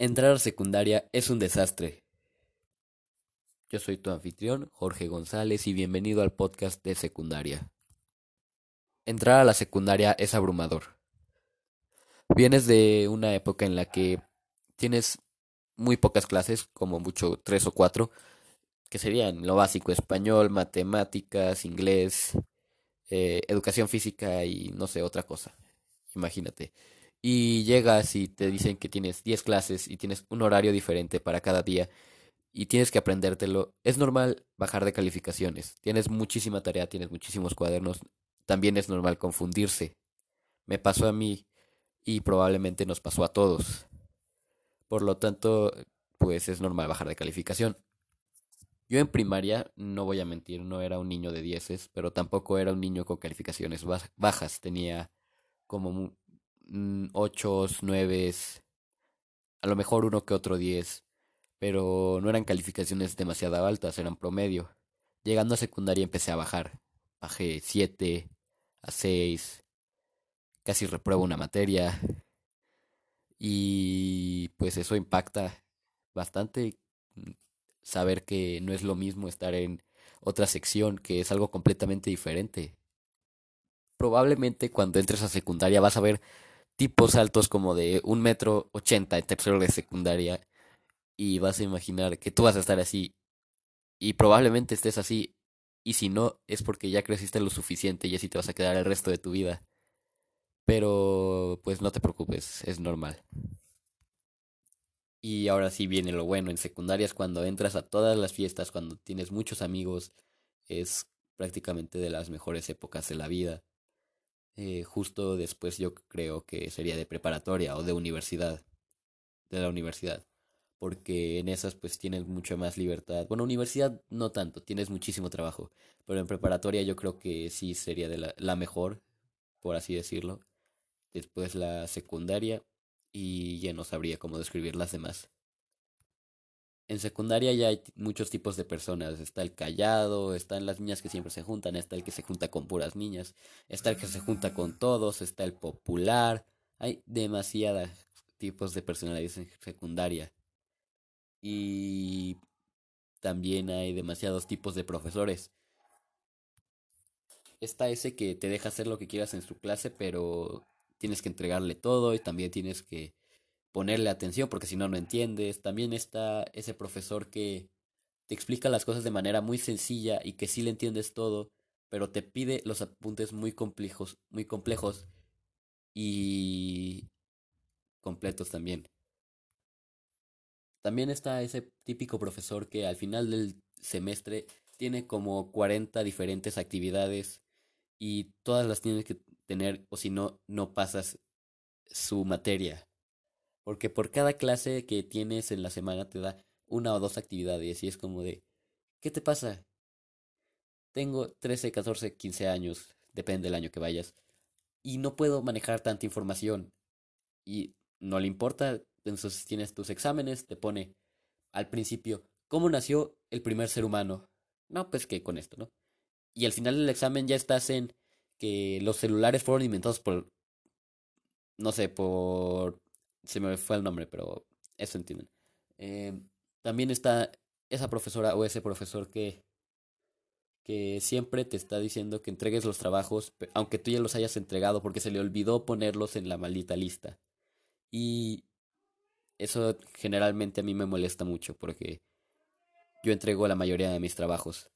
Entrar a secundaria es un desastre. Yo soy tu anfitrión, Jorge González, y bienvenido al podcast de secundaria. Entrar a la secundaria es abrumador. Vienes de una época en la que tienes muy pocas clases, como mucho tres o cuatro, que serían lo básico, español, matemáticas, inglés, eh, educación física y no sé, otra cosa. Imagínate y llegas y te dicen que tienes 10 clases y tienes un horario diferente para cada día y tienes que aprendértelo, es normal bajar de calificaciones. Tienes muchísima tarea, tienes muchísimos cuadernos, también es normal confundirse. Me pasó a mí y probablemente nos pasó a todos. Por lo tanto, pues es normal bajar de calificación. Yo en primaria, no voy a mentir, no era un niño de dieces, pero tampoco era un niño con calificaciones bajas. Tenía como 8, mm, 9, a lo mejor uno que otro 10, pero no eran calificaciones demasiado altas, eran promedio. Llegando a secundaria empecé a bajar. Bajé 7 a 6, casi repruebo una materia. Y pues eso impacta bastante mm, saber que no es lo mismo estar en otra sección, que es algo completamente diferente. Probablemente cuando entres a secundaria vas a ver tipos altos como de un metro ochenta en tercero de secundaria y vas a imaginar que tú vas a estar así y probablemente estés así y si no es porque ya creciste lo suficiente y así te vas a quedar el resto de tu vida. Pero pues no te preocupes, es normal. Y ahora sí viene lo bueno, en secundaria es cuando entras a todas las fiestas, cuando tienes muchos amigos, es prácticamente de las mejores épocas de la vida. Eh, justo después yo creo que sería de preparatoria o de universidad, de la universidad, porque en esas pues tienes mucha más libertad. Bueno, universidad no tanto, tienes muchísimo trabajo, pero en preparatoria yo creo que sí sería de la, la mejor, por así decirlo. Después la secundaria y ya no sabría cómo describir las demás. En secundaria ya hay muchos tipos de personas. Está el callado, están las niñas que siempre se juntan, está el que se junta con puras niñas, está el que se junta con todos, está el popular. Hay demasiados tipos de personalidades en secundaria. Y también hay demasiados tipos de profesores. Está ese que te deja hacer lo que quieras en su clase, pero tienes que entregarle todo y también tienes que ponerle atención porque si no, no entiendes. También está ese profesor que te explica las cosas de manera muy sencilla y que sí le entiendes todo, pero te pide los apuntes muy complejos, muy complejos y completos también. También está ese típico profesor que al final del semestre tiene como 40 diferentes actividades y todas las tienes que tener o si no, no pasas su materia. Porque por cada clase que tienes en la semana te da una o dos actividades y es como de, ¿qué te pasa? Tengo 13, 14, 15 años, depende del año que vayas, y no puedo manejar tanta información. Y no le importa, entonces tienes tus exámenes, te pone al principio, ¿cómo nació el primer ser humano? No, pues que con esto, ¿no? Y al final del examen ya estás en que los celulares fueron inventados por, no sé, por se me fue el nombre, pero eso entienden. Eh, también está esa profesora o ese profesor que, que siempre te está diciendo que entregues los trabajos, aunque tú ya los hayas entregado, porque se le olvidó ponerlos en la maldita lista. Y eso generalmente a mí me molesta mucho, porque yo entrego la mayoría de mis trabajos.